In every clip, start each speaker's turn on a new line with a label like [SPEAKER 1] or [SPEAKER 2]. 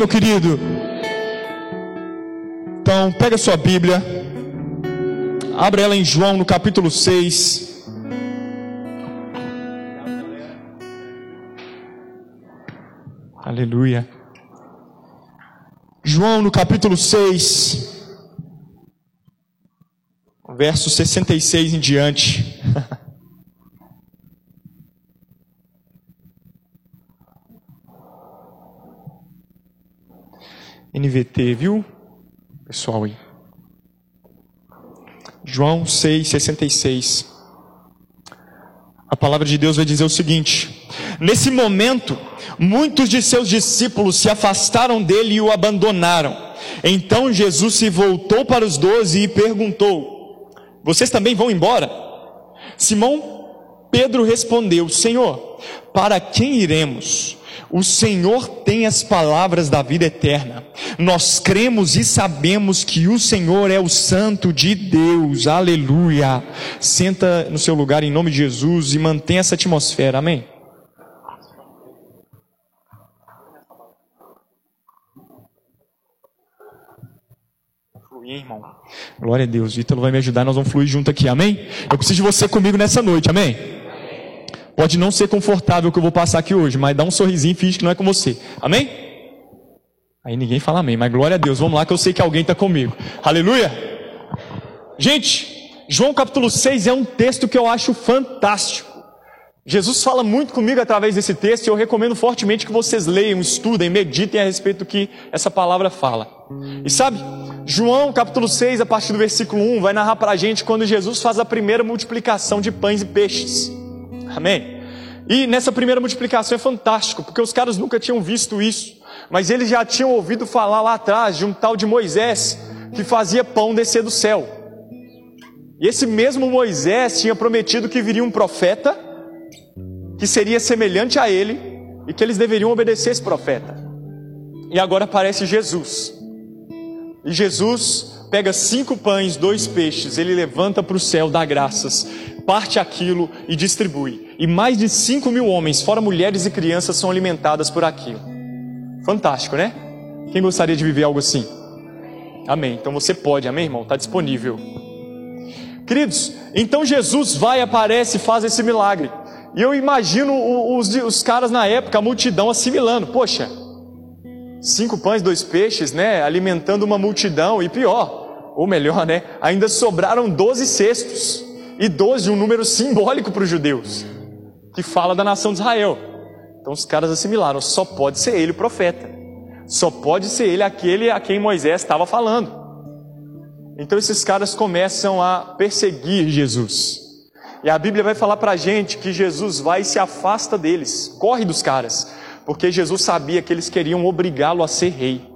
[SPEAKER 1] meu querido? Então, pega sua Bíblia, abre ela em João no capítulo 6. Aleluia. João no capítulo 6, verso 66 em diante. NVT, viu? Pessoal aí. João 6,66. A palavra de Deus vai dizer o seguinte: Nesse momento, muitos de seus discípulos se afastaram dele e o abandonaram. Então Jesus se voltou para os doze e perguntou: Vocês também vão embora? Simão Pedro respondeu: Senhor, para quem iremos? O Senhor tem as palavras da vida eterna. Nós cremos e sabemos que o Senhor é o Santo de Deus. Aleluia. Senta no seu lugar em nome de Jesus e mantenha essa atmosfera. Amém. Fluir, irmão. Glória a Deus. Ítalo vai me ajudar, nós vamos fluir junto aqui. Amém? Eu preciso de você comigo nessa noite. Amém? Pode não ser confortável o que eu vou passar aqui hoje, mas dá um sorrisinho e finge que não é com você. Amém? Aí ninguém fala amém, mas glória a Deus. Vamos lá que eu sei que alguém está comigo. Aleluia! Gente, João capítulo 6 é um texto que eu acho fantástico. Jesus fala muito comigo através desse texto e eu recomendo fortemente que vocês leiam, estudem, meditem a respeito do que essa palavra fala. E sabe, João capítulo 6, a partir do versículo 1, vai narrar para a gente quando Jesus faz a primeira multiplicação de pães e peixes. Amém? E nessa primeira multiplicação é fantástico, porque os caras nunca tinham visto isso, mas eles já tinham ouvido falar lá atrás de um tal de Moisés que fazia pão descer do céu. E esse mesmo Moisés tinha prometido que viria um profeta que seria semelhante a ele e que eles deveriam obedecer esse profeta. E agora aparece Jesus. E Jesus pega cinco pães, dois peixes, ele levanta para o céu, dá graças, parte aquilo e distribui. E mais de 5 mil homens, fora mulheres e crianças, são alimentadas por aquilo. Fantástico, né? Quem gostaria de viver algo assim? Amém. Então você pode, amém, irmão? Está disponível. Queridos, então Jesus vai, aparece e faz esse milagre. E eu imagino os, os caras na época, a multidão assimilando. Poxa, cinco pães, dois peixes, né? Alimentando uma multidão. E pior, ou melhor, né? Ainda sobraram doze cestos e 12, um número simbólico para os judeus, que fala da nação de Israel. Então os caras assimilaram, só pode ser ele o profeta, só pode ser ele aquele a quem Moisés estava falando. Então esses caras começam a perseguir Jesus. E a Bíblia vai falar para a gente que Jesus vai e se afasta deles, corre dos caras, porque Jesus sabia que eles queriam obrigá-lo a ser rei.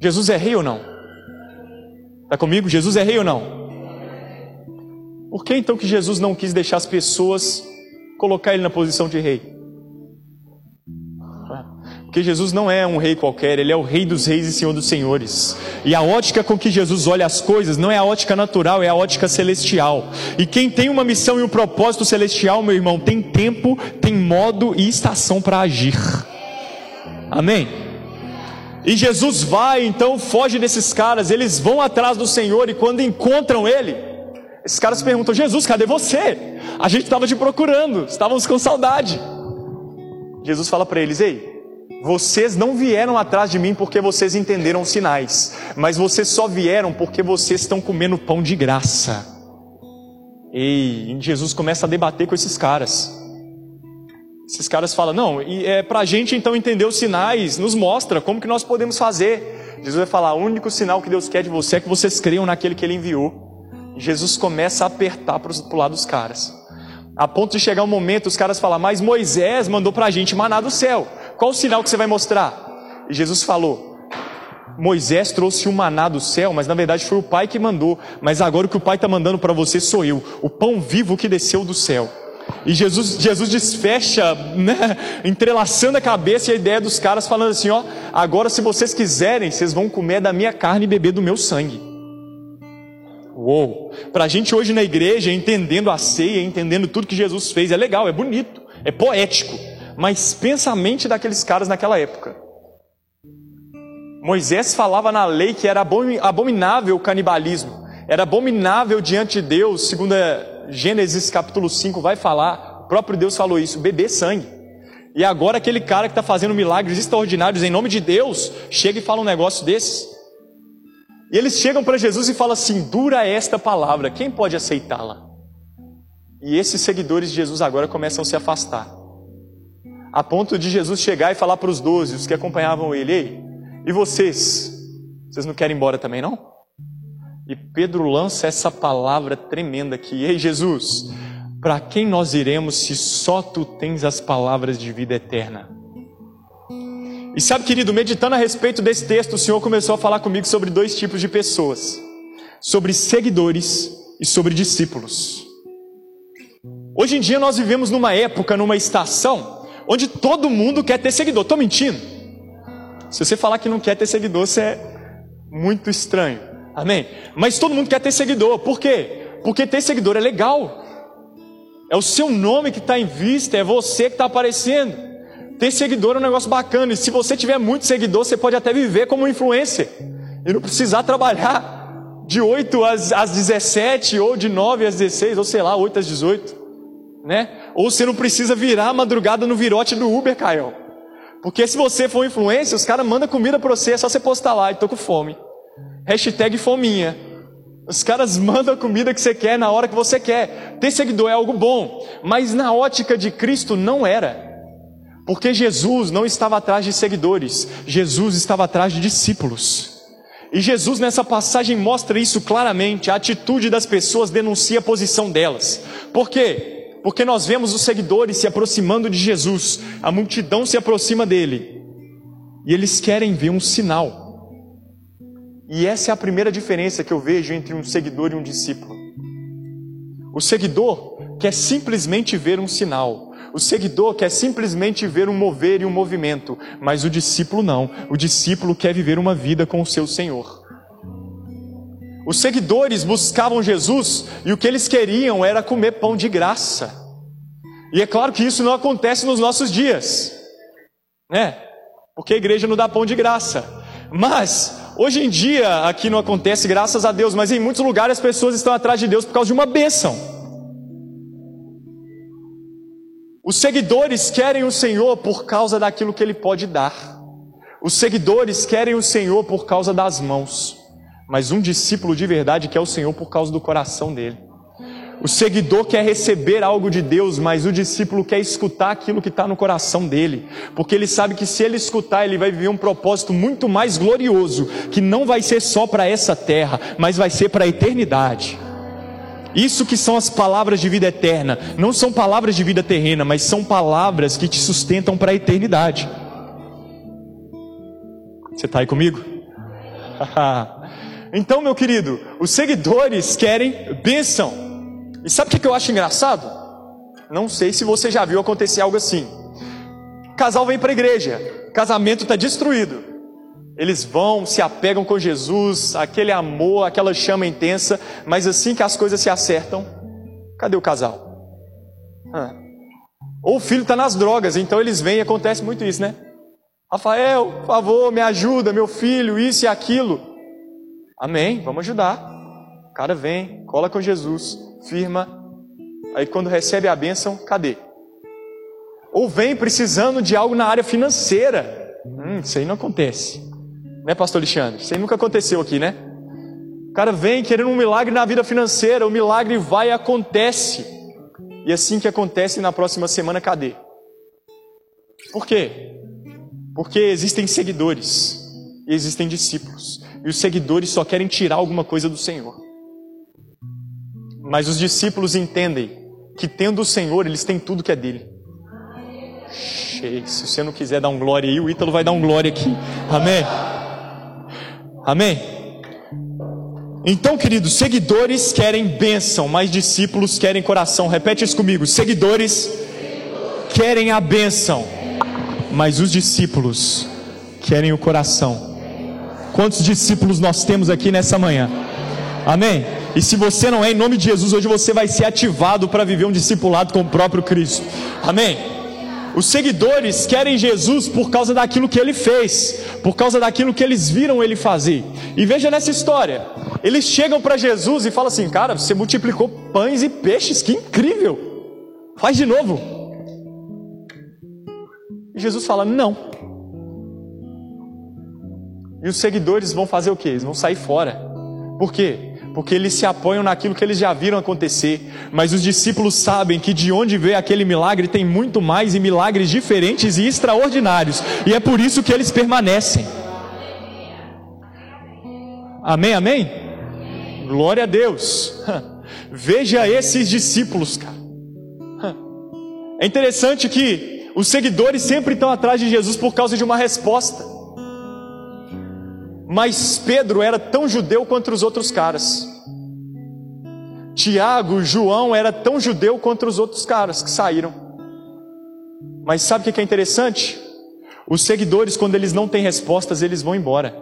[SPEAKER 1] Jesus é rei ou não? Está comigo? Jesus é rei ou não? Por que então que Jesus não quis deixar as pessoas colocar ele na posição de rei? Porque Jesus não é um rei qualquer, ele é o rei dos reis e senhor dos senhores. E a ótica com que Jesus olha as coisas não é a ótica natural, é a ótica celestial. E quem tem uma missão e um propósito celestial, meu irmão, tem tempo, tem modo e estação para agir. Amém? E Jesus vai, então foge desses caras, eles vão atrás do Senhor e quando encontram ele, esses caras perguntam: Jesus, cadê você? A gente estava te procurando, estávamos com saudade. Jesus fala para eles: Ei, vocês não vieram atrás de mim porque vocês entenderam os sinais, mas vocês só vieram porque vocês estão comendo pão de graça. Ei, Jesus começa a debater com esses caras. Esses caras falam, não, e é para a gente então entender os sinais, nos mostra como que nós podemos fazer. Jesus vai falar, o único sinal que Deus quer de você é que vocês creiam naquele que Ele enviou. E Jesus começa a apertar para o lado dos caras. A ponto de chegar um momento, os caras falam, mas Moisés mandou para a gente maná do céu. Qual o sinal que você vai mostrar? E Jesus falou, Moisés trouxe um maná do céu, mas na verdade foi o Pai que mandou. Mas agora o que o Pai está mandando para você sou eu, o pão vivo que desceu do céu. E Jesus, Jesus desfecha, né, entrelaçando a cabeça e a ideia dos caras, falando assim: ó, agora se vocês quiserem, vocês vão comer da minha carne e beber do meu sangue. Uou! Para a gente hoje na igreja, entendendo a ceia, entendendo tudo que Jesus fez, é legal, é bonito, é poético. Mas pensa a mente daqueles caras naquela época. Moisés falava na lei que era abominável o canibalismo, era abominável diante de Deus, segundo Gênesis capítulo 5 vai falar, o próprio Deus falou isso, beber sangue. E agora aquele cara que está fazendo milagres extraordinários em nome de Deus, chega e fala um negócio desse. E eles chegam para Jesus e falam assim: dura esta palavra, quem pode aceitá-la? E esses seguidores de Jesus agora começam a se afastar. A ponto de Jesus chegar e falar para os doze, os que acompanhavam ele: Ei, e vocês? Vocês não querem ir embora também, não? E Pedro lança essa palavra tremenda aqui: Ei, Jesus, para quem nós iremos se só tu tens as palavras de vida eterna? E sabe, querido, meditando a respeito desse texto, o Senhor começou a falar comigo sobre dois tipos de pessoas: sobre seguidores e sobre discípulos. Hoje em dia nós vivemos numa época, numa estação, onde todo mundo quer ter seguidor. Estou mentindo? Se você falar que não quer ter seguidor, você é muito estranho. Amém? Mas todo mundo quer ter seguidor. Por quê? Porque ter seguidor é legal. É o seu nome que está em vista, é você que está aparecendo. Ter seguidor é um negócio bacana. E se você tiver muito seguidor, você pode até viver como influencer. E não precisar trabalhar de 8 às, às 17, ou de 9 às 16, ou sei lá, 8 às 18 né? Ou você não precisa virar a madrugada no virote do Uber, Caio. Porque se você for influência, os caras mandam comida para você, é só você postar lá e tô com fome. Hashtag fominha. Os caras mandam a comida que você quer na hora que você quer. Ter seguidor é algo bom, mas na ótica de Cristo não era. Porque Jesus não estava atrás de seguidores, Jesus estava atrás de discípulos. E Jesus nessa passagem mostra isso claramente, a atitude das pessoas denuncia a posição delas. Por quê? porque nós vemos os seguidores se aproximando de Jesus, a multidão se aproxima dele, e eles querem ver um sinal. E essa é a primeira diferença que eu vejo entre um seguidor e um discípulo. O seguidor quer simplesmente ver um sinal. O seguidor quer simplesmente ver um mover e um movimento, mas o discípulo não. O discípulo quer viver uma vida com o seu Senhor. Os seguidores buscavam Jesus e o que eles queriam era comer pão de graça. E é claro que isso não acontece nos nossos dias, né? Porque a igreja não dá pão de graça. Mas, hoje em dia, aqui não acontece, graças a Deus, mas em muitos lugares as pessoas estão atrás de Deus por causa de uma bênção. Os seguidores querem o Senhor por causa daquilo que Ele pode dar. Os seguidores querem o Senhor por causa das mãos. Mas um discípulo de verdade quer o Senhor por causa do coração dele. O seguidor quer receber algo de Deus, mas o discípulo quer escutar aquilo que está no coração dele, porque ele sabe que se ele escutar, ele vai viver um propósito muito mais glorioso, que não vai ser só para essa terra, mas vai ser para a eternidade. Isso que são as palavras de vida eterna, não são palavras de vida terrena, mas são palavras que te sustentam para a eternidade. Você está aí comigo? Então, meu querido, os seguidores querem bênção. E sabe o que eu acho engraçado? Não sei se você já viu acontecer algo assim. Casal vem para a igreja, casamento está destruído. Eles vão, se apegam com Jesus, aquele amor, aquela chama intensa, mas assim que as coisas se acertam, cadê o casal? Ah. Ou o filho está nas drogas, então eles vêm e acontece muito isso, né? Rafael, por favor, me ajuda, meu filho, isso e aquilo. Amém, vamos ajudar. O cara vem, cola com Jesus, firma. Aí quando recebe a bênção, cadê? Ou vem precisando de algo na área financeira. Hum, isso aí não acontece. Né, pastor Alexandre? Isso aí nunca aconteceu aqui, né? O cara vem querendo um milagre na vida financeira, o milagre vai e acontece. E assim que acontece, na próxima semana, cadê? Por quê? Porque existem seguidores e existem discípulos e os seguidores só querem tirar alguma coisa do Senhor. Mas os discípulos entendem que tendo o Senhor, eles têm tudo que é dele. Se você não quiser dar um glória aí, o Ítalo vai dar um glória aqui. Amém? Amém? Então, queridos, seguidores querem bênção, mas discípulos querem coração. Repete isso comigo: seguidores querem a bênção, mas os discípulos querem o coração. Quantos discípulos nós temos aqui nessa manhã? Amém? E se você não é, em nome de Jesus, hoje você vai ser ativado para viver um discipulado com o próprio Cristo. Amém? Os seguidores querem Jesus por causa daquilo que ele fez, por causa daquilo que eles viram ele fazer. E veja nessa história: eles chegam para Jesus e falam assim: Cara, você multiplicou pães e peixes, que incrível! Faz de novo. E Jesus fala: Não. E os seguidores vão fazer o quê? Eles vão sair fora. Por quê? Porque eles se apoiam naquilo que eles já viram acontecer. Mas os discípulos sabem que de onde veio aquele milagre tem muito mais e milagres diferentes e extraordinários, e é por isso que eles permanecem. Amém, amém? Glória a Deus. Veja esses discípulos, cara. É interessante que os seguidores sempre estão atrás de Jesus por causa de uma resposta. Mas Pedro era tão judeu quanto os outros caras. Tiago, João era tão judeu quanto os outros caras que saíram. Mas sabe o que é interessante? Os seguidores, quando eles não têm respostas, eles vão embora.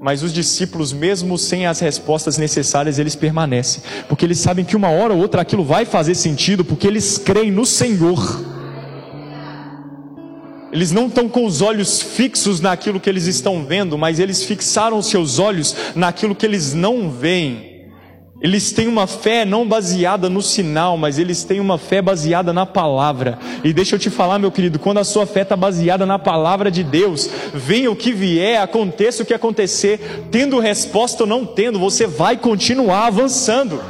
[SPEAKER 1] Mas os discípulos, mesmo sem as respostas necessárias, eles permanecem. Porque eles sabem que uma hora ou outra aquilo vai fazer sentido, porque eles creem no Senhor. Eles não estão com os olhos fixos naquilo que eles estão vendo, mas eles fixaram os seus olhos naquilo que eles não veem. Eles têm uma fé não baseada no sinal, mas eles têm uma fé baseada na palavra. E deixa eu te falar, meu querido, quando a sua fé está baseada na palavra de Deus, venha o que vier, aconteça o que acontecer, tendo resposta ou não tendo, você vai continuar avançando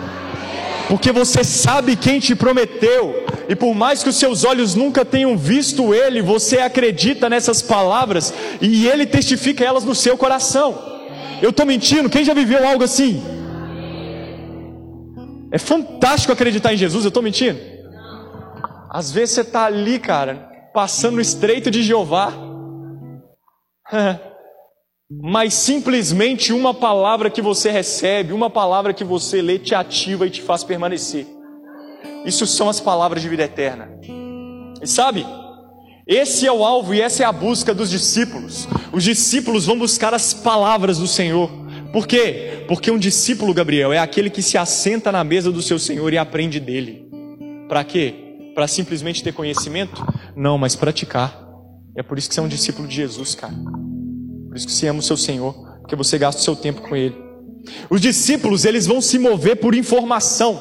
[SPEAKER 1] porque você sabe quem te prometeu, e por mais que os seus olhos nunca tenham visto Ele, você acredita nessas palavras e Ele testifica elas no seu coração. Eu estou mentindo? Quem já viveu algo assim? É fantástico acreditar em Jesus, eu estou mentindo? Às vezes você está ali, cara, passando no estreito de Jeová. mas simplesmente uma palavra que você recebe, uma palavra que você lê, te ativa e te faz permanecer. Isso são as palavras de vida eterna. E sabe, esse é o alvo e essa é a busca dos discípulos. Os discípulos vão buscar as palavras do Senhor. Por quê? Porque um discípulo, Gabriel, é aquele que se assenta na mesa do seu Senhor e aprende dele. Para quê? Para simplesmente ter conhecimento? Não, mas praticar. É por isso que você é um discípulo de Jesus, cara. Por isso que você ama o seu Senhor, porque você gasta o seu tempo com Ele. Os discípulos, eles vão se mover por informação.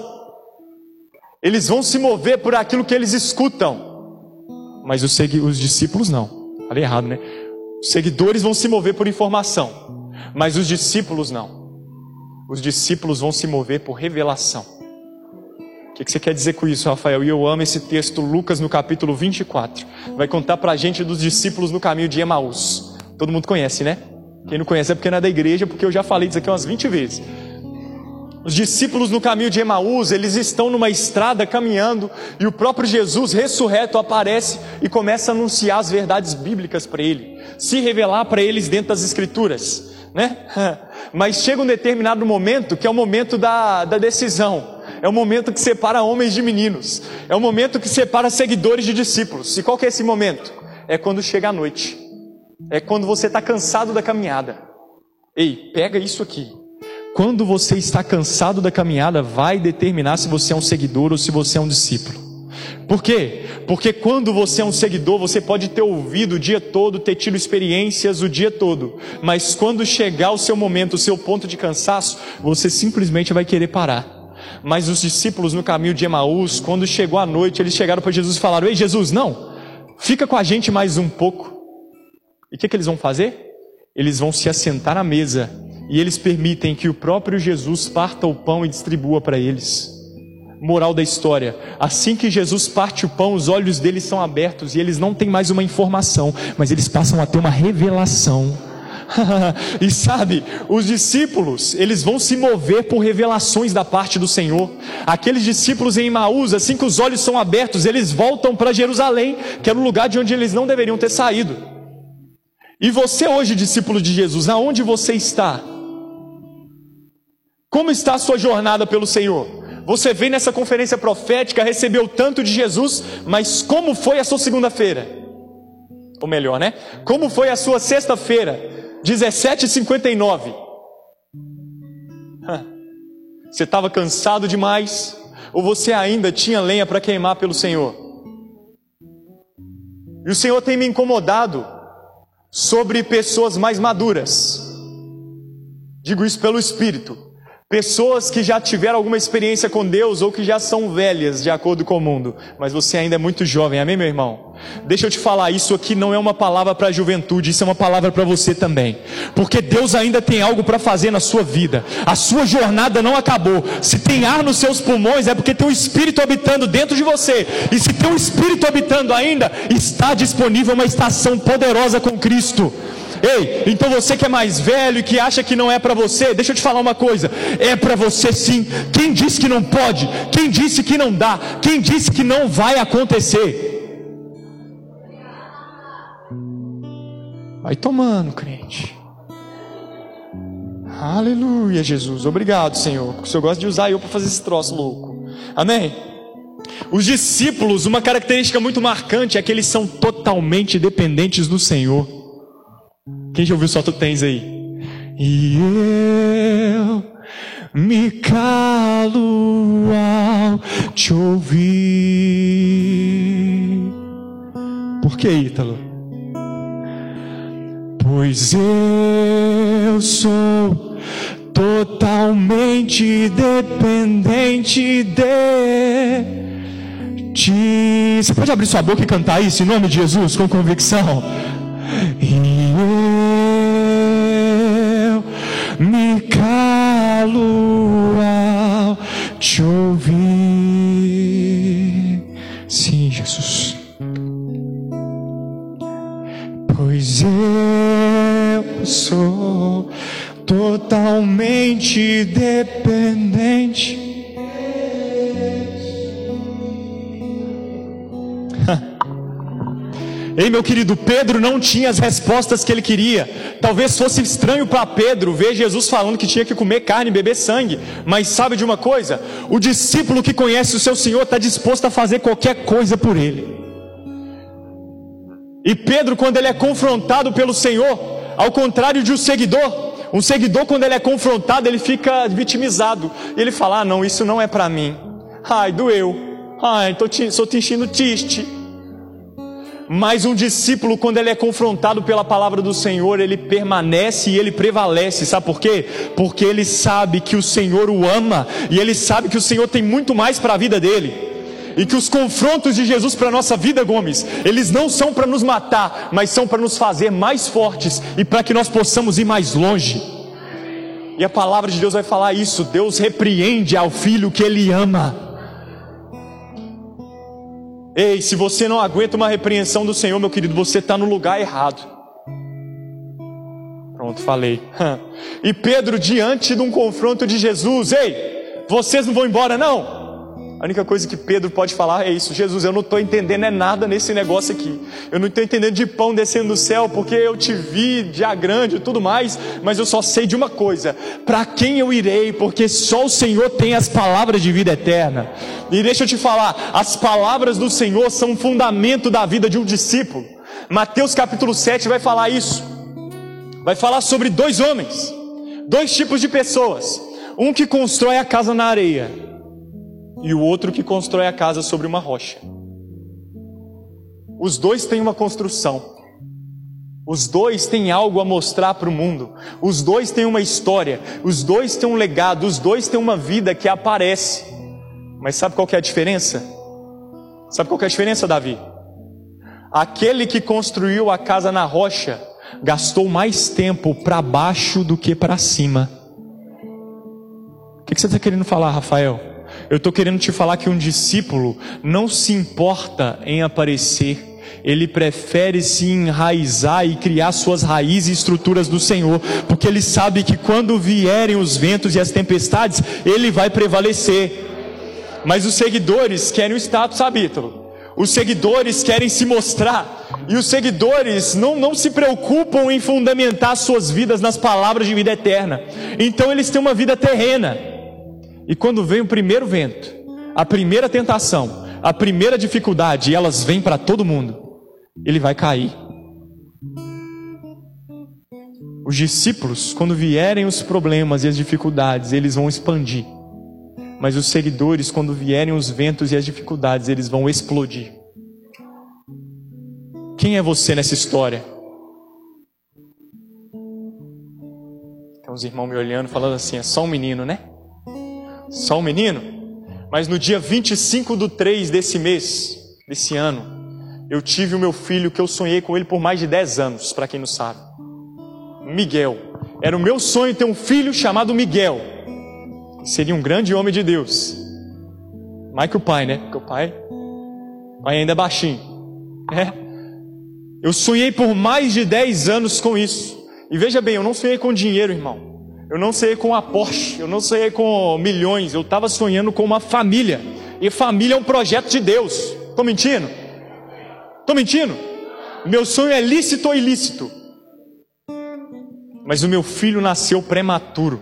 [SPEAKER 1] Eles vão se mover por aquilo que eles escutam. Mas os, os discípulos não. Falei errado, né? Os seguidores vão se mover por informação. Mas os discípulos não. Os discípulos vão se mover por revelação. O que, que você quer dizer com isso, Rafael? E eu amo esse texto, Lucas, no capítulo 24. Vai contar para a gente dos discípulos no caminho de Emaús. Todo mundo conhece, né? Quem não conhece é porque não é da igreja, porque eu já falei disso aqui umas 20 vezes. Os discípulos no caminho de Emaús, eles estão numa estrada caminhando e o próprio Jesus ressurreto aparece e começa a anunciar as verdades bíblicas para ele, se revelar para eles dentro das escrituras, né? Mas chega um determinado momento que é o momento da, da decisão. É o momento que separa homens de meninos. É o momento que separa seguidores de discípulos. E qual que é esse momento? É quando chega a noite é quando você está cansado da caminhada. Ei, pega isso aqui. Quando você está cansado da caminhada, vai determinar se você é um seguidor ou se você é um discípulo. Por quê? Porque quando você é um seguidor, você pode ter ouvido o dia todo, ter tido experiências o dia todo, mas quando chegar o seu momento, o seu ponto de cansaço, você simplesmente vai querer parar. Mas os discípulos no caminho de Emaús, quando chegou a noite, eles chegaram para Jesus e falaram: Ei, Jesus, não, fica com a gente mais um pouco. E o que, que eles vão fazer? Eles vão se assentar à mesa e eles permitem que o próprio Jesus parta o pão e distribua para eles. Moral da história: assim que Jesus parte o pão, os olhos deles são abertos e eles não têm mais uma informação, mas eles passam a ter uma revelação. e sabe, os discípulos, eles vão se mover por revelações da parte do Senhor. Aqueles discípulos em Maús, assim que os olhos são abertos, eles voltam para Jerusalém, que era o lugar de onde eles não deveriam ter saído. E você hoje, discípulo de Jesus, aonde você está? Como está a sua jornada pelo Senhor? Você veio nessa conferência profética, recebeu tanto de Jesus, mas como foi a sua segunda-feira? Ou melhor, né? Como foi a sua sexta-feira? 17h59. Você estava cansado demais? Ou você ainda tinha lenha para queimar pelo Senhor? E o Senhor tem me incomodado sobre pessoas mais maduras. Digo isso pelo Espírito. Pessoas que já tiveram alguma experiência com Deus ou que já são velhas, de acordo com o mundo, mas você ainda é muito jovem, amém, meu irmão? Deixa eu te falar, isso aqui não é uma palavra para a juventude, isso é uma palavra para você também, porque Deus ainda tem algo para fazer na sua vida, a sua jornada não acabou. Se tem ar nos seus pulmões, é porque tem um Espírito habitando dentro de você, e se tem um Espírito habitando ainda, está disponível uma estação poderosa com Cristo. Ei, então você que é mais velho e que acha que não é para você, deixa eu te falar uma coisa: é para você sim. Quem disse que não pode? Quem disse que não dá? Quem disse que não vai acontecer? Vai tomando, crente. Aleluia, Jesus. Obrigado, Senhor. O Senhor gosta de usar eu para fazer esse troço louco. Amém? Os discípulos, uma característica muito marcante é que eles são totalmente dependentes do Senhor. Quem já ouviu só tu tens aí? E eu me calo ao te ouvir. Por que, Ítalo? Pois eu sou totalmente dependente de ti. Você pode abrir sua boca e cantar isso em nome de Jesus com convicção? E me calo ao te ouvir. Sim, Jesus. Pois eu sou totalmente dependente Ei, meu querido, Pedro não tinha as respostas que ele queria. Talvez fosse estranho para Pedro ver Jesus falando que tinha que comer carne e beber sangue. Mas sabe de uma coisa? O discípulo que conhece o seu Senhor está disposto a fazer qualquer coisa por ele. E Pedro, quando ele é confrontado pelo Senhor, ao contrário de um seguidor, um seguidor, quando ele é confrontado, ele fica vitimizado. Ele fala: Ah, não, isso não é para mim. Ai, doeu. Ai, tô te, estou te enchendo triste. Mas um discípulo, quando ele é confrontado pela palavra do Senhor, ele permanece e ele prevalece. Sabe por quê? Porque ele sabe que o Senhor o ama e ele sabe que o Senhor tem muito mais para a vida dele. E que os confrontos de Jesus para a nossa vida, Gomes, eles não são para nos matar, mas são para nos fazer mais fortes e para que nós possamos ir mais longe. E a palavra de Deus vai falar isso: Deus repreende ao filho que ele ama. Ei, se você não aguenta uma repreensão do Senhor, meu querido, você está no lugar errado. Pronto, falei. E Pedro, diante de um confronto de Jesus, ei, vocês não vão embora, não? A única coisa que Pedro pode falar é isso: Jesus, eu não estou entendendo é nada nesse negócio aqui. Eu não estou entendendo de pão descendo do céu, porque eu te vi já grande e tudo mais, mas eu só sei de uma coisa: para quem eu irei? Porque só o Senhor tem as palavras de vida eterna. E deixa eu te falar: as palavras do Senhor são o fundamento da vida de um discípulo. Mateus capítulo 7 vai falar isso. Vai falar sobre dois homens, dois tipos de pessoas. Um que constrói a casa na areia e o outro que constrói a casa sobre uma rocha. Os dois têm uma construção. Os dois têm algo a mostrar para o mundo. Os dois têm uma história. Os dois têm um legado. Os dois têm uma vida que aparece. Mas sabe qual é a diferença? Sabe qual é a diferença, Davi? Aquele que construiu a casa na rocha gastou mais tempo para baixo do que para cima. O que você está querendo falar, Rafael? Eu estou querendo te falar que um discípulo não se importa em aparecer, ele prefere se enraizar e criar suas raízes e estruturas do Senhor, porque ele sabe que quando vierem os ventos e as tempestades, ele vai prevalecer. Mas os seguidores querem o status, Ítalo? Os seguidores querem se mostrar, e os seguidores não, não se preocupam em fundamentar suas vidas nas palavras de vida eterna, então eles têm uma vida terrena. E quando vem o primeiro vento, a primeira tentação, a primeira dificuldade, elas vêm para todo mundo, ele vai cair. Os discípulos, quando vierem os problemas e as dificuldades, eles vão expandir. Mas os seguidores, quando vierem os ventos e as dificuldades, eles vão explodir. Quem é você nessa história? Tem uns irmãos me olhando, falando assim: é só um menino, né? Só um menino? Mas no dia 25 do 3 desse mês, desse ano, eu tive o meu filho que eu sonhei com ele por mais de 10 anos, para quem não sabe. Miguel. Era o meu sonho ter um filho chamado Miguel. Que seria um grande homem de Deus. Mais que o pai, né? Porque o pai, o pai ainda é baixinho. É. Eu sonhei por mais de 10 anos com isso. E veja bem, eu não sonhei com dinheiro, irmão. Eu não sonhei com a Porsche, eu não sonhei com milhões, eu estava sonhando com uma família. E família é um projeto de Deus. Estou mentindo? Estou mentindo? Meu sonho é lícito ou ilícito? Mas o meu filho nasceu prematuro.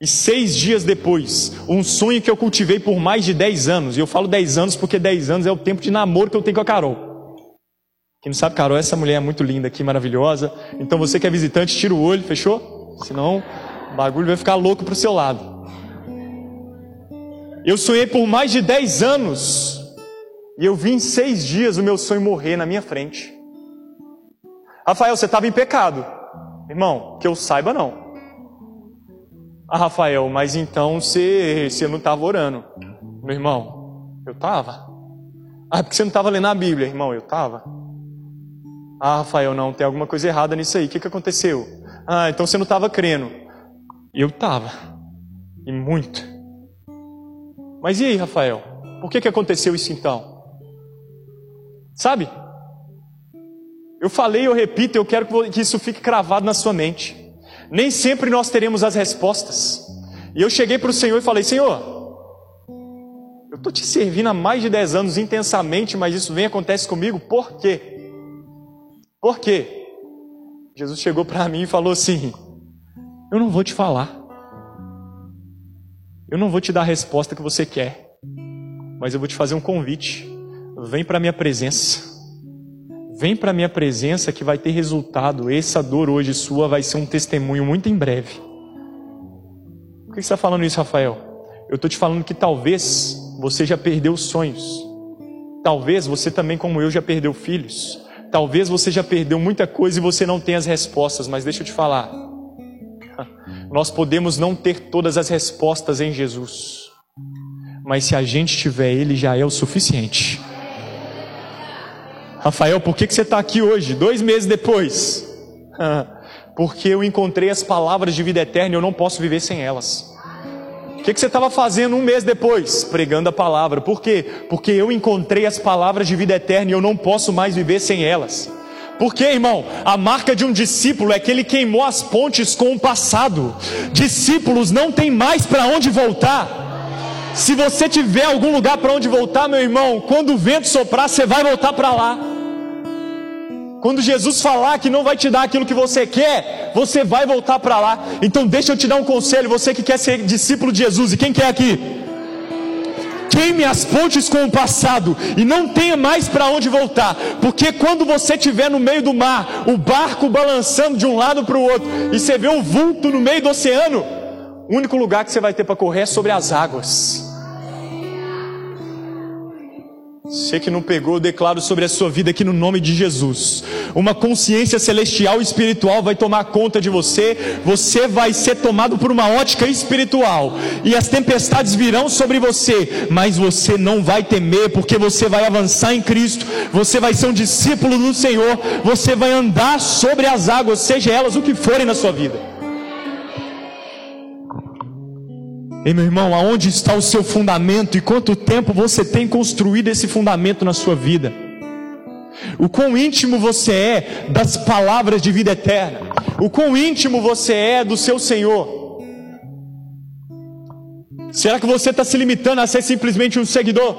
[SPEAKER 1] E seis dias depois, um sonho que eu cultivei por mais de dez anos, e eu falo dez anos porque dez anos é o tempo de namoro que eu tenho com a Carol. Quem não sabe, Carol, essa mulher é muito linda aqui, maravilhosa. Então você que é visitante, tira o olho, fechou? Senão o bagulho vai ficar louco pro seu lado. Eu sonhei por mais de dez anos, e eu vi em seis dias o meu sonho morrer na minha frente. Rafael, você estava em pecado. Irmão, que eu saiba, não. Ah, Rafael, mas então você, você não estava orando. Meu irmão, eu estava. Ah, porque você não estava lendo a Bíblia, irmão, eu estava. Ah, Rafael, não, tem alguma coisa errada nisso aí. O que, que aconteceu? Ah, então você não estava crendo. Eu estava. E muito. Mas e aí, Rafael? Por que, que aconteceu isso então? Sabe? Eu falei, eu repito, eu quero que isso fique cravado na sua mente. Nem sempre nós teremos as respostas. E eu cheguei para o Senhor e falei: Senhor, eu estou te servindo há mais de 10 anos intensamente, mas isso vem acontece comigo, por quê? Por quê? Jesus chegou para mim e falou assim: Eu não vou te falar. Eu não vou te dar a resposta que você quer. Mas eu vou te fazer um convite. Vem para a minha presença. Vem para a minha presença que vai ter resultado. Essa dor hoje sua vai ser um testemunho muito em breve. Por que você está falando isso, Rafael? Eu estou te falando que talvez você já perdeu sonhos. Talvez você também, como eu, já perdeu filhos. Talvez você já perdeu muita coisa e você não tem as respostas. Mas deixa eu te falar. Nós podemos não ter todas as respostas em Jesus. Mas se a gente tiver Ele, já é o suficiente. Rafael, por que, você está aqui hoje, dois meses depois? Porque eu encontrei as palavras de vida eterna e eu não posso viver sem elas. O que você estava fazendo um mês depois? Pregando a palavra. Por quê? Porque eu encontrei as palavras de vida eterna e eu não posso mais viver sem elas. Porque, irmão, a marca de um discípulo é que ele queimou as pontes com o passado. Discípulos não tem mais para onde voltar. Se você tiver algum lugar para onde voltar, meu irmão, quando o vento soprar, você vai voltar para lá. Quando Jesus falar que não vai te dar aquilo que você quer, você vai voltar para lá. Então deixa eu te dar um conselho, você que quer ser discípulo de Jesus e quem quer aqui? Queime as pontes com o passado e não tenha mais para onde voltar, porque quando você estiver no meio do mar, o barco balançando de um lado para o outro, e você vê um vulto no meio do oceano, o único lugar que você vai ter para correr é sobre as águas. Você que não pegou, eu declaro sobre a sua vida aqui no nome de Jesus. Uma consciência celestial e espiritual vai tomar conta de você. Você vai ser tomado por uma ótica espiritual. E as tempestades virão sobre você. Mas você não vai temer, porque você vai avançar em Cristo. Você vai ser um discípulo do Senhor. Você vai andar sobre as águas, seja elas o que forem na sua vida. Ei, meu irmão, aonde está o seu fundamento e quanto tempo você tem construído esse fundamento na sua vida? O quão íntimo você é das palavras de vida eterna? O quão íntimo você é do seu Senhor? Será que você está se limitando a ser simplesmente um seguidor?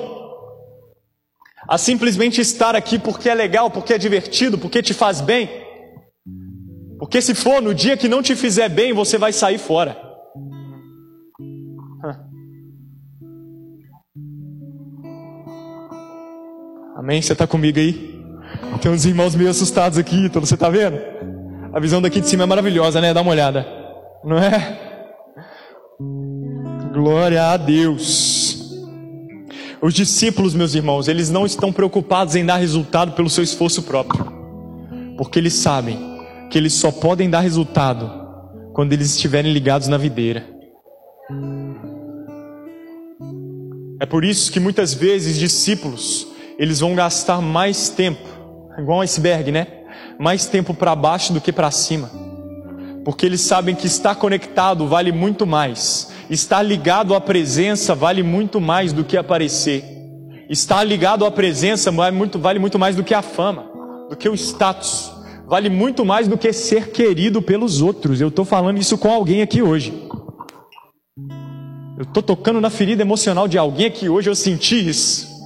[SPEAKER 1] A simplesmente estar aqui porque é legal, porque é divertido, porque te faz bem? Porque se for no dia que não te fizer bem, você vai sair fora. Amém? Você está comigo aí? Tem uns irmãos meio assustados aqui, você está vendo? A visão daqui de cima é maravilhosa, né? Dá uma olhada. Não é? Glória a Deus. Os discípulos, meus irmãos, eles não estão preocupados em dar resultado pelo seu esforço próprio, porque eles sabem que eles só podem dar resultado quando eles estiverem ligados na videira. É por isso que muitas vezes discípulos, eles vão gastar mais tempo, igual um iceberg, né? Mais tempo para baixo do que para cima. Porque eles sabem que estar conectado vale muito mais. Estar ligado à presença vale muito mais do que aparecer. Estar ligado à presença vale muito, vale muito mais do que a fama, do que o status. Vale muito mais do que ser querido pelos outros. Eu estou falando isso com alguém aqui hoje. Eu estou tocando na ferida emocional de alguém aqui hoje, eu senti isso.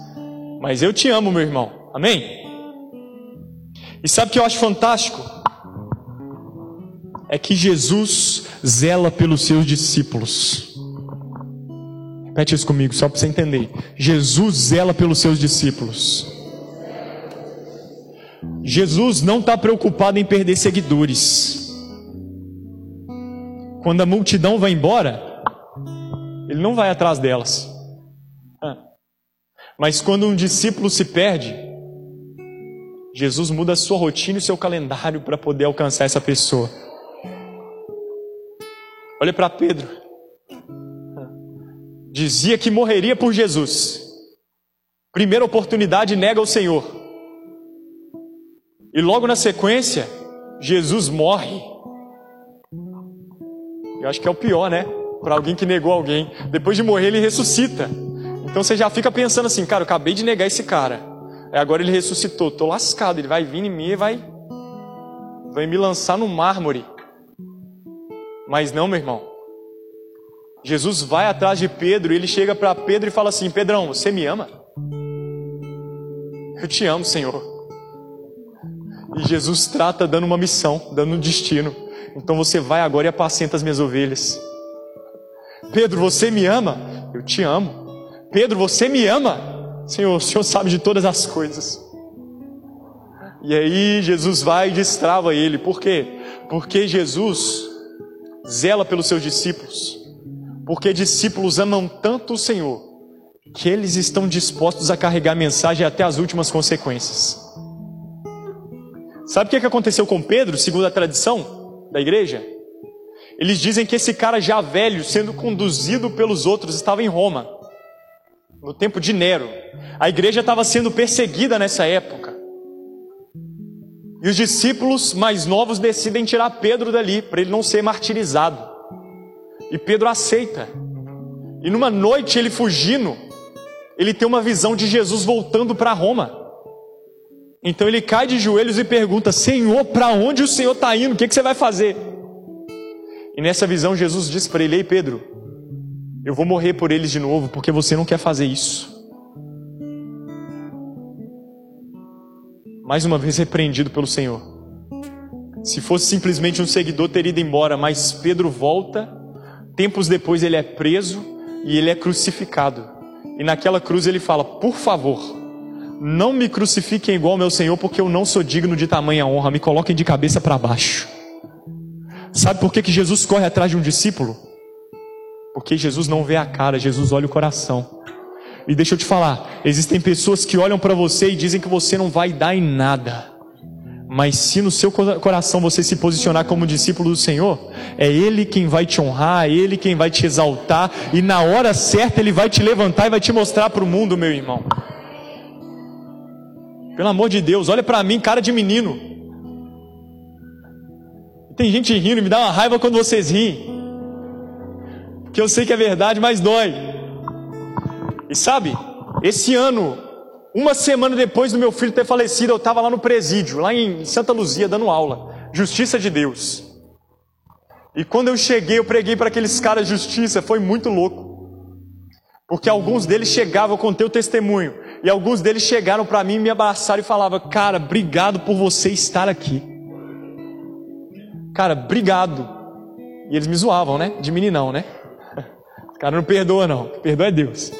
[SPEAKER 1] Mas eu te amo, meu irmão. Amém? E sabe o que eu acho fantástico? É que Jesus zela pelos seus discípulos. Repete isso comigo, só para você entender. Jesus zela pelos seus discípulos. Jesus não está preocupado em perder seguidores. Quando a multidão vai embora, ele não vai atrás delas. Mas quando um discípulo se perde, Jesus muda a sua rotina e o seu calendário para poder alcançar essa pessoa. Olha para Pedro. Dizia que morreria por Jesus. Primeira oportunidade, nega o Senhor. E logo na sequência, Jesus morre. Eu acho que é o pior, né? para alguém que negou alguém. Depois de morrer, ele ressuscita. Então você já fica pensando assim, cara, eu acabei de negar esse cara. Aí agora ele ressuscitou, tô lascado, ele vai vir em mim e vai vai me lançar no mármore. Mas não, meu irmão. Jesus vai atrás de Pedro, e ele chega para Pedro e fala assim: "Pedrão, você me ama?" Eu te amo, Senhor. E Jesus trata dando uma missão, dando um destino. Então você vai agora e apacenta as minhas ovelhas. Pedro, você me ama? Eu te amo. Pedro, você me ama? Senhor, o Senhor sabe de todas as coisas. E aí Jesus vai e destrava ele. Por quê? Porque Jesus zela pelos seus discípulos. Porque discípulos amam tanto o Senhor que eles estão dispostos a carregar a mensagem até as últimas consequências. Sabe o que aconteceu com Pedro, segundo a tradição da igreja? Eles dizem que esse cara já velho, sendo conduzido pelos outros, estava em Roma, no tempo de Nero. A igreja estava sendo perseguida nessa época. E os discípulos mais novos decidem tirar Pedro dali, para ele não ser martirizado. E Pedro aceita. E numa noite, ele fugindo, ele tem uma visão de Jesus voltando para Roma. Então ele cai de joelhos e pergunta: Senhor, para onde o Senhor está indo? O que, que você vai fazer? E nessa visão, Jesus diz para ele: Ei, Pedro, eu vou morrer por eles de novo, porque você não quer fazer isso. Mais uma vez repreendido pelo Senhor. Se fosse simplesmente um seguidor, teria ido embora, mas Pedro volta. Tempos depois, ele é preso e ele é crucificado. E naquela cruz ele fala: Por favor, não me crucifiquem igual meu Senhor, porque eu não sou digno de tamanha honra. Me coloquem de cabeça para baixo. Sabe por que, que Jesus corre atrás de um discípulo? Porque Jesus não vê a cara, Jesus olha o coração. E deixa eu te falar, existem pessoas que olham para você e dizem que você não vai dar em nada. Mas se no seu coração você se posicionar como discípulo do Senhor, é Ele quem vai te honrar, é Ele quem vai te exaltar, e na hora certa Ele vai te levantar e vai te mostrar para o mundo, meu irmão. Pelo amor de Deus, olha para mim, cara de menino. Tem gente rindo, me dá uma raiva quando vocês riem. Porque eu sei que é verdade, mas dói. E sabe, esse ano, uma semana depois do meu filho ter falecido, eu estava lá no presídio, lá em Santa Luzia, dando aula. Justiça de Deus. E quando eu cheguei, eu preguei para aqueles caras justiça, foi muito louco. Porque alguns deles chegavam com teu testemunho, e alguns deles chegaram para mim, me abraçaram e falavam: Cara, obrigado por você estar aqui. Cara, obrigado. E eles me zoavam, né? De meninão, né? Cara, não perdoa não. Perdoa é Deus.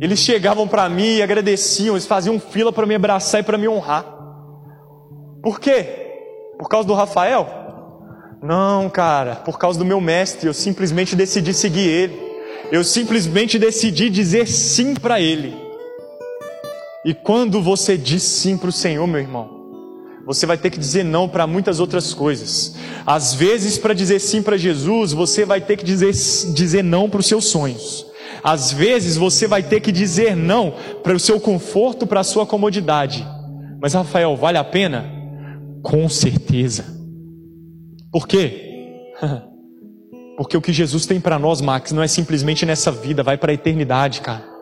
[SPEAKER 1] Eles chegavam para mim e agradeciam, eles faziam fila para me abraçar e para me honrar. Por quê? Por causa do Rafael? Não, cara, por causa do meu mestre, eu simplesmente decidi seguir ele. Eu simplesmente decidi dizer sim para Ele. E quando você diz sim para o Senhor, meu irmão, você vai ter que dizer não para muitas outras coisas. Às vezes, para dizer sim para Jesus, você vai ter que dizer, dizer não para os seus sonhos. Às vezes, você vai ter que dizer não para o seu conforto, para a sua comodidade. Mas, Rafael, vale a pena? Com certeza. Por quê? Porque o que Jesus tem para nós, Max, não é simplesmente nessa vida, vai para a eternidade, cara.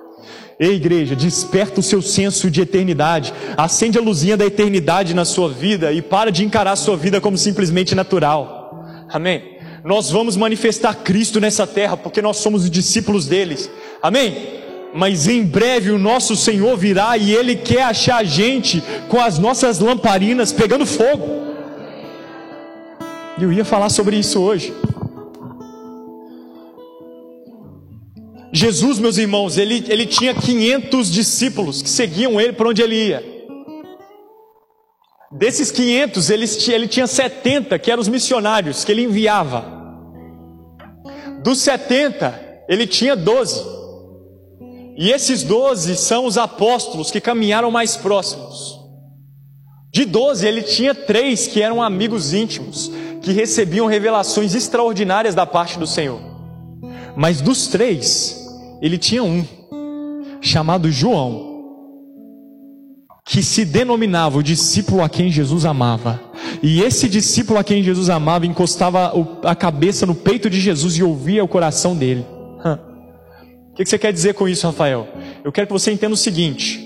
[SPEAKER 1] Ei, igreja, desperta o seu senso de eternidade, acende a luzinha da eternidade na sua vida e para de encarar a sua vida como simplesmente natural. Amém? Nós vamos manifestar Cristo nessa terra porque nós somos os discípulos deles. Amém? Mas em breve o nosso Senhor virá e Ele quer achar a gente com as nossas lamparinas pegando fogo. E eu ia falar sobre isso hoje. Jesus, meus irmãos, ele, ele tinha 500 discípulos que seguiam ele por onde ele ia. Desses 500, ele, ele tinha 70 que eram os missionários que ele enviava. Dos 70, ele tinha 12. E esses 12 são os apóstolos que caminharam mais próximos. De 12, ele tinha três que eram amigos íntimos, que recebiam revelações extraordinárias da parte do Senhor. Mas dos três, ele tinha um, chamado João, que se denominava o discípulo a quem Jesus amava. E esse discípulo a quem Jesus amava encostava a cabeça no peito de Jesus e ouvia o coração dele. O que você quer dizer com isso, Rafael? Eu quero que você entenda o seguinte: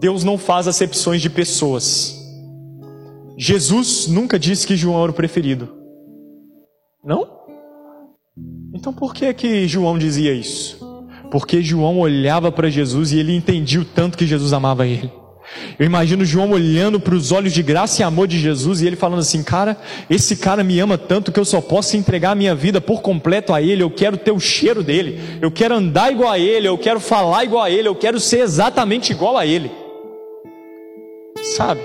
[SPEAKER 1] Deus não faz acepções de pessoas. Jesus nunca disse que João era o preferido. Não? Então por que que João dizia isso? Porque João olhava para Jesus e ele entendia o tanto que Jesus amava ele. Eu imagino João olhando para os olhos de graça e amor de Jesus e ele falando assim: Cara, esse cara me ama tanto que eu só posso entregar a minha vida por completo a ele. Eu quero ter o cheiro dele, eu quero andar igual a ele, eu quero falar igual a ele, eu quero ser exatamente igual a ele. Sabe?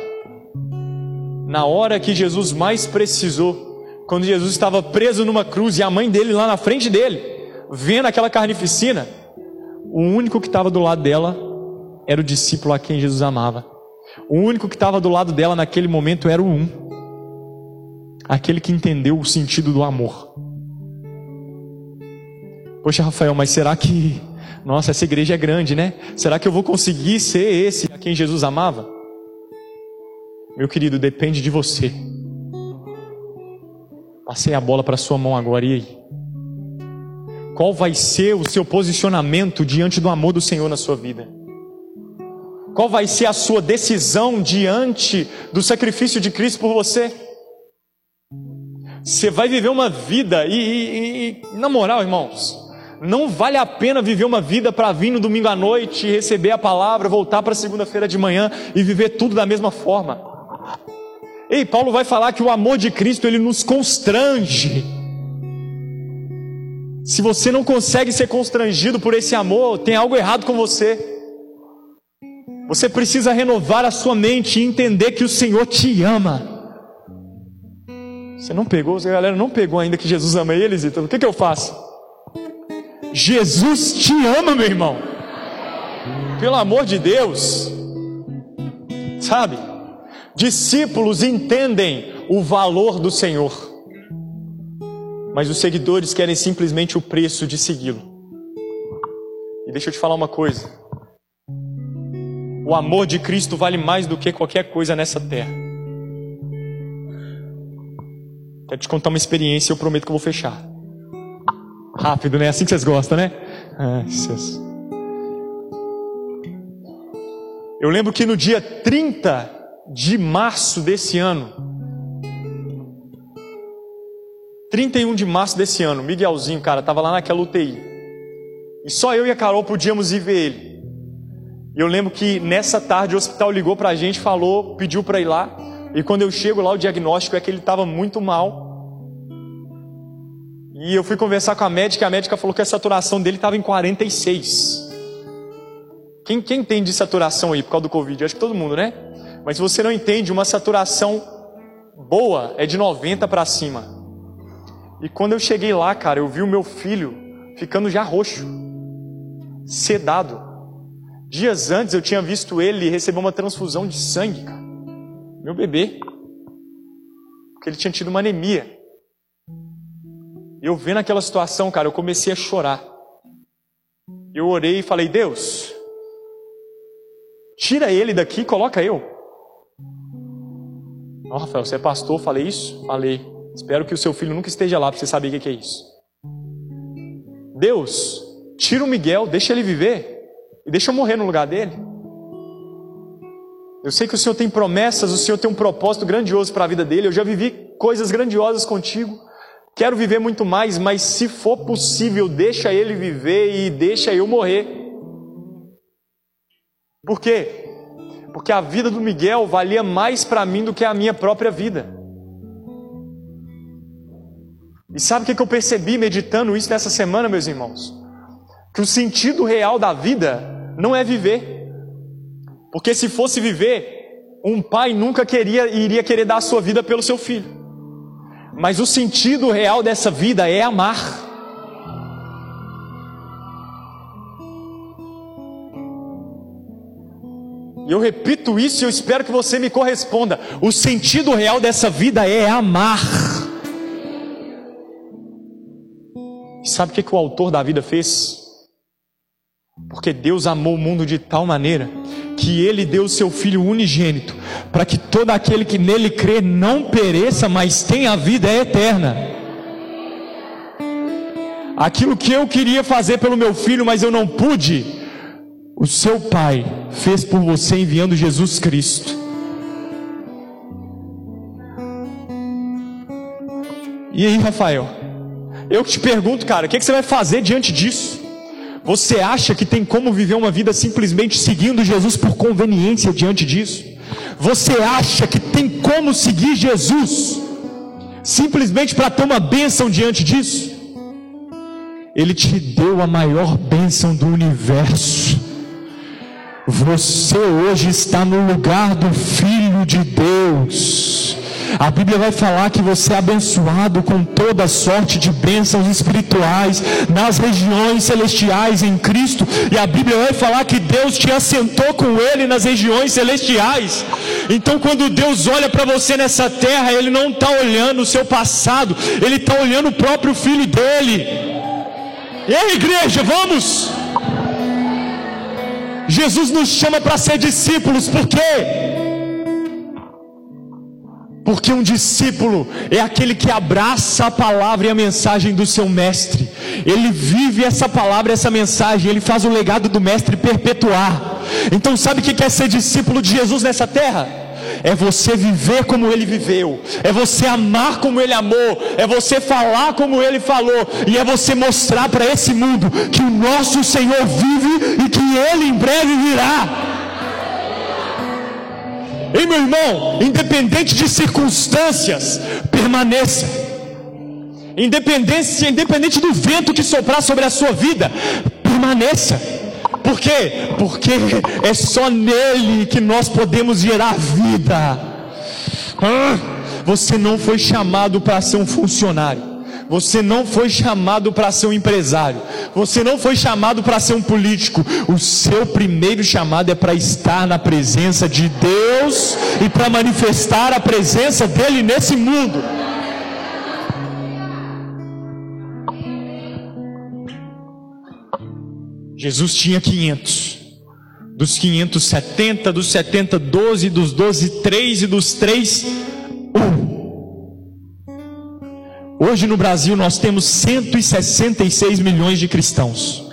[SPEAKER 1] Na hora que Jesus mais precisou, quando Jesus estava preso numa cruz e a mãe dele lá na frente dele, vendo aquela carnificina, o único que estava do lado dela era o discípulo a quem Jesus amava. O único que estava do lado dela naquele momento era o um. Aquele que entendeu o sentido do amor. Poxa, Rafael, mas será que. Nossa, essa igreja é grande, né? Será que eu vou conseguir ser esse a quem Jesus amava? Meu querido, depende de você. Passei a bola para sua mão agora, e aí? Qual vai ser o seu posicionamento diante do amor do Senhor na sua vida? Qual vai ser a sua decisão diante do sacrifício de Cristo por você? Você vai viver uma vida, e, e, e na moral, irmãos, não vale a pena viver uma vida para vir no domingo à noite, receber a palavra, voltar para segunda-feira de manhã e viver tudo da mesma forma. Ei, Paulo vai falar que o amor de Cristo ele nos constrange. Se você não consegue ser constrangido por esse amor, tem algo errado com você. Você precisa renovar a sua mente e entender que o Senhor te ama. Você não pegou, a galera não pegou ainda que Jesus ama eles, então o que, que eu faço? Jesus te ama, meu irmão. Pelo amor de Deus. Sabe? Discípulos entendem o valor do Senhor mas os seguidores querem simplesmente o preço de segui-lo. E deixa eu te falar uma coisa: o amor de Cristo vale mais do que qualquer coisa nessa terra. Quero te contar uma experiência e eu prometo que eu vou fechar. Rápido, né? Assim que vocês gostam, né? Vocês... Eu lembro que no dia 30 de março desse ano, 31 de março desse ano, Miguelzinho, cara, tava lá naquela UTI. E só eu e a Carol podíamos ir ver ele. E eu lembro que nessa tarde o hospital ligou pra gente, falou, pediu para ir lá. E quando eu chego lá, o diagnóstico é que ele estava muito mal. E eu fui conversar com a médica, e a médica falou que a saturação dele estava em 46. Quem, quem entende de saturação aí por causa do Covid? Acho que todo mundo, né? Mas se você não entende, uma saturação boa é de 90 para cima. E quando eu cheguei lá, cara, eu vi o meu filho ficando já roxo, sedado. Dias antes eu tinha visto ele receber uma transfusão de sangue, cara. Meu bebê. Porque ele tinha tido uma anemia. E eu vendo aquela situação, cara, eu comecei a chorar. Eu orei e falei: Deus, tira ele daqui, coloca eu. Ó, oh, Rafael, você é pastor? Falei isso? Falei. Espero que o seu filho nunca esteja lá para você saber o que é isso. Deus, tira o Miguel, deixa ele viver e deixa eu morrer no lugar dele. Eu sei que o Senhor tem promessas, o Senhor tem um propósito grandioso para a vida dele. Eu já vivi coisas grandiosas contigo. Quero viver muito mais, mas se for possível, deixa ele viver e deixa eu morrer. Por quê? Porque a vida do Miguel valia mais para mim do que a minha própria vida. E sabe o que eu percebi meditando isso nessa semana, meus irmãos? Que o sentido real da vida não é viver. Porque se fosse viver, um pai nunca queria iria querer dar a sua vida pelo seu filho. Mas o sentido real dessa vida é amar. E eu repito isso e eu espero que você me corresponda. O sentido real dessa vida é amar. E sabe o que, que o autor da vida fez? Porque Deus amou o mundo de tal maneira que ele deu o seu filho unigênito, para que todo aquele que nele crê não pereça, mas tenha a vida eterna. Aquilo que eu queria fazer pelo meu filho, mas eu não pude, o seu pai fez por você enviando Jesus Cristo. E aí, Rafael? Eu te pergunto, cara, o que, que você vai fazer diante disso? Você acha que tem como viver uma vida simplesmente seguindo Jesus por conveniência diante disso? Você acha que tem como seguir Jesus simplesmente para ter uma bênção diante disso? Ele te deu a maior bênção do universo. Você hoje está no lugar do Filho de Deus. A Bíblia vai falar que você é abençoado com toda sorte de bênçãos espirituais nas regiões celestiais em Cristo. E a Bíblia vai falar que Deus te assentou com Ele nas regiões celestiais. Então, quando Deus olha para você nessa terra, Ele não está olhando o seu passado, Ele está olhando o próprio Filho dele. E aí, igreja, vamos! Jesus nos chama para ser discípulos, por quê? Porque um discípulo é aquele que abraça a palavra e a mensagem do seu mestre. Ele vive essa palavra, essa mensagem, ele faz o legado do mestre perpetuar. Então, sabe o que é ser discípulo de Jesus nessa terra? É você viver como ele viveu, é você amar como ele amou, é você falar como ele falou, e é você mostrar para esse mundo que o nosso Senhor vive e que ele em breve virá. Ei, meu irmão, independente de circunstâncias, permaneça. Independência, independente do vento que soprar sobre a sua vida, permaneça. Por quê? Porque é só nele que nós podemos gerar vida. Ah, você não foi chamado para ser um funcionário. Você não foi chamado para ser um empresário. Você não foi chamado para ser um político. O seu primeiro chamado é para estar na presença de Deus e para manifestar a presença dele nesse mundo. Jesus tinha 500. Dos 500, 70, dos 70, 12, dos 12, 3 e dos 3, 1. Hoje no Brasil nós temos 166 milhões de cristãos,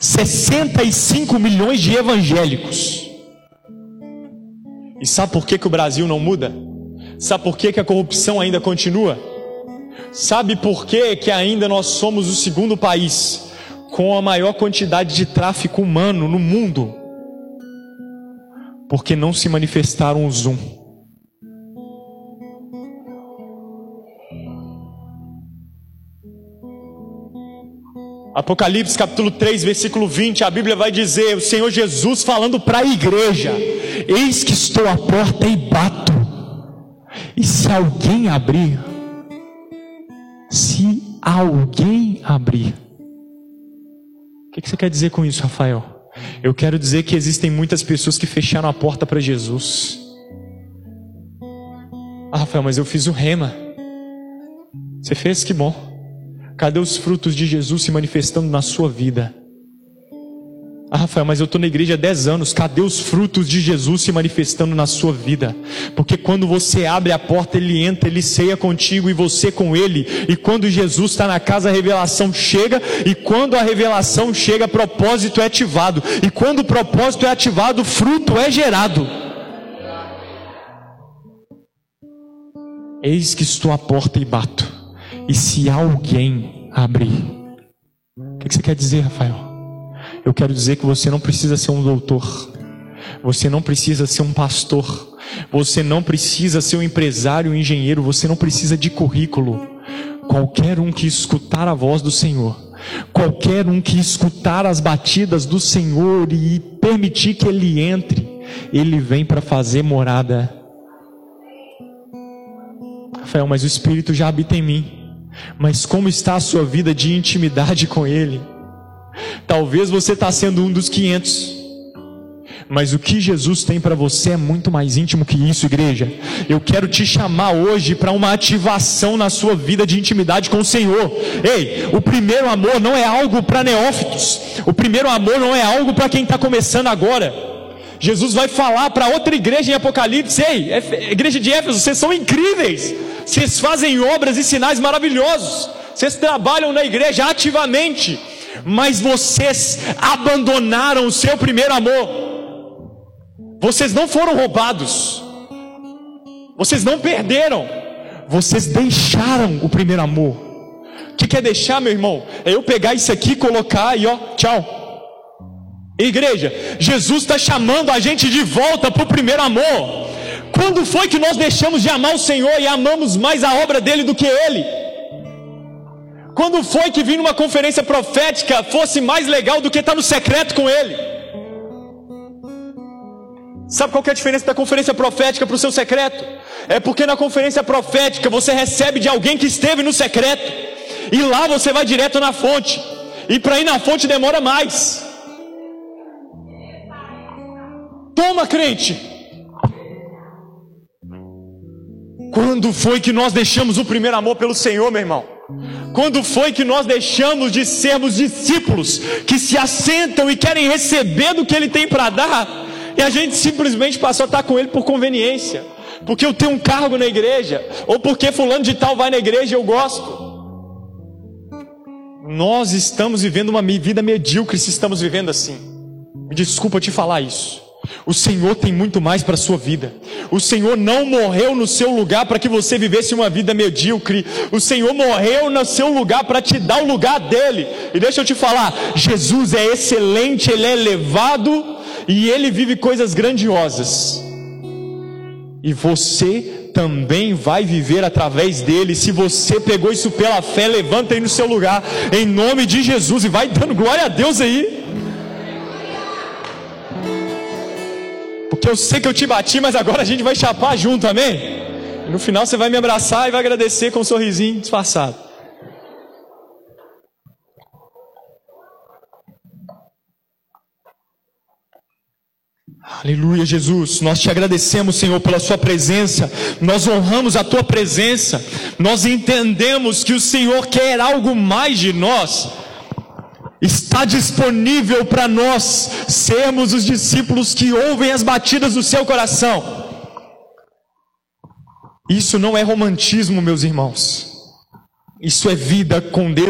[SPEAKER 1] 65 milhões de evangélicos. E sabe por que, que o Brasil não muda? Sabe por que, que a corrupção ainda continua? Sabe por que, que ainda nós somos o segundo país com a maior quantidade de tráfico humano no mundo? Porque não se manifestaram os um. Apocalipse capítulo 3, versículo 20, a Bíblia vai dizer: o Senhor Jesus falando para a igreja: Eis que estou à porta e bato, e se alguém abrir, se alguém abrir, O que você quer dizer com isso, Rafael? Eu quero dizer que existem muitas pessoas que fecharam a porta para Jesus. Ah, Rafael, mas eu fiz o rema. Você fez? Que bom. Cadê os frutos de Jesus se manifestando na sua vida? Ah, Rafael, mas eu estou na igreja há 10 anos. Cadê os frutos de Jesus se manifestando na sua vida? Porque quando você abre a porta, ele entra, ele ceia contigo e você com ele. E quando Jesus está na casa, a revelação chega. E quando a revelação chega, propósito é ativado. E quando o propósito é ativado, fruto é gerado. Eis que estou à porta e bato. E se alguém abrir, o que você quer dizer, Rafael? Eu quero dizer que você não precisa ser um doutor, você não precisa ser um pastor, você não precisa ser um empresário, um engenheiro, você não precisa de currículo. Qualquer um que escutar a voz do Senhor, qualquer um que escutar as batidas do Senhor e permitir que ele entre, ele vem para fazer morada. Rafael, mas o Espírito já habita em mim. Mas como está a sua vida de intimidade com Ele? Talvez você está sendo um dos 500. Mas o que Jesus tem para você é muito mais íntimo que isso, igreja. Eu quero te chamar hoje para uma ativação na sua vida de intimidade com o Senhor. Ei, o primeiro amor não é algo para neófitos. O primeiro amor não é algo para quem está começando agora. Jesus vai falar para outra igreja em Apocalipse: Ei, igreja de Éfeso, vocês são incríveis. Vocês fazem obras e sinais maravilhosos. Vocês trabalham na igreja ativamente mas vocês abandonaram o seu primeiro amor. Vocês não foram roubados, vocês não perderam, vocês deixaram o primeiro amor. O que quer deixar, meu irmão? É eu pegar isso aqui, colocar e ó, tchau. Igreja, Jesus está chamando a gente de volta para o primeiro amor. Quando foi que nós deixamos de amar o Senhor e amamos mais a obra dele do que ele? Quando foi que vir numa conferência profética fosse mais legal do que estar no secreto com ele? Sabe qual é a diferença da conferência profética para o seu secreto? É porque na conferência profética você recebe de alguém que esteve no secreto, e lá você vai direto na fonte, e para ir na fonte demora mais. Toma, crente. Quando foi que nós deixamos o primeiro amor pelo Senhor, meu irmão? Quando foi que nós deixamos de sermos discípulos que se assentam e querem receber do que ele tem para dar, e a gente simplesmente passou a estar com ele por conveniência, porque eu tenho um cargo na igreja, ou porque fulano de tal vai na igreja e eu gosto. Nós estamos vivendo uma vida medíocre se estamos vivendo assim. Me desculpa te falar isso. O Senhor tem muito mais para a sua vida. O Senhor não morreu no seu lugar para que você vivesse uma vida medíocre. O Senhor morreu no seu lugar para te dar o lugar dele. E deixa eu te falar: Jesus é excelente, ele é elevado e ele vive coisas grandiosas. E você também vai viver através dele. Se você pegou isso pela fé, levanta aí no seu lugar, em nome de Jesus, e vai dando glória a Deus aí. Porque eu sei que eu te bati, mas agora a gente vai chapar junto, amém? E no final você vai me abraçar e vai agradecer com um sorrisinho disfarçado. Aleluia, Jesus. Nós te agradecemos, Senhor, pela Sua presença. Nós honramos a Tua presença. Nós entendemos que o Senhor quer algo mais de nós está disponível para nós sermos os discípulos que ouvem as batidas do seu coração. Isso não é romantismo, meus irmãos. Isso é vida com Deus.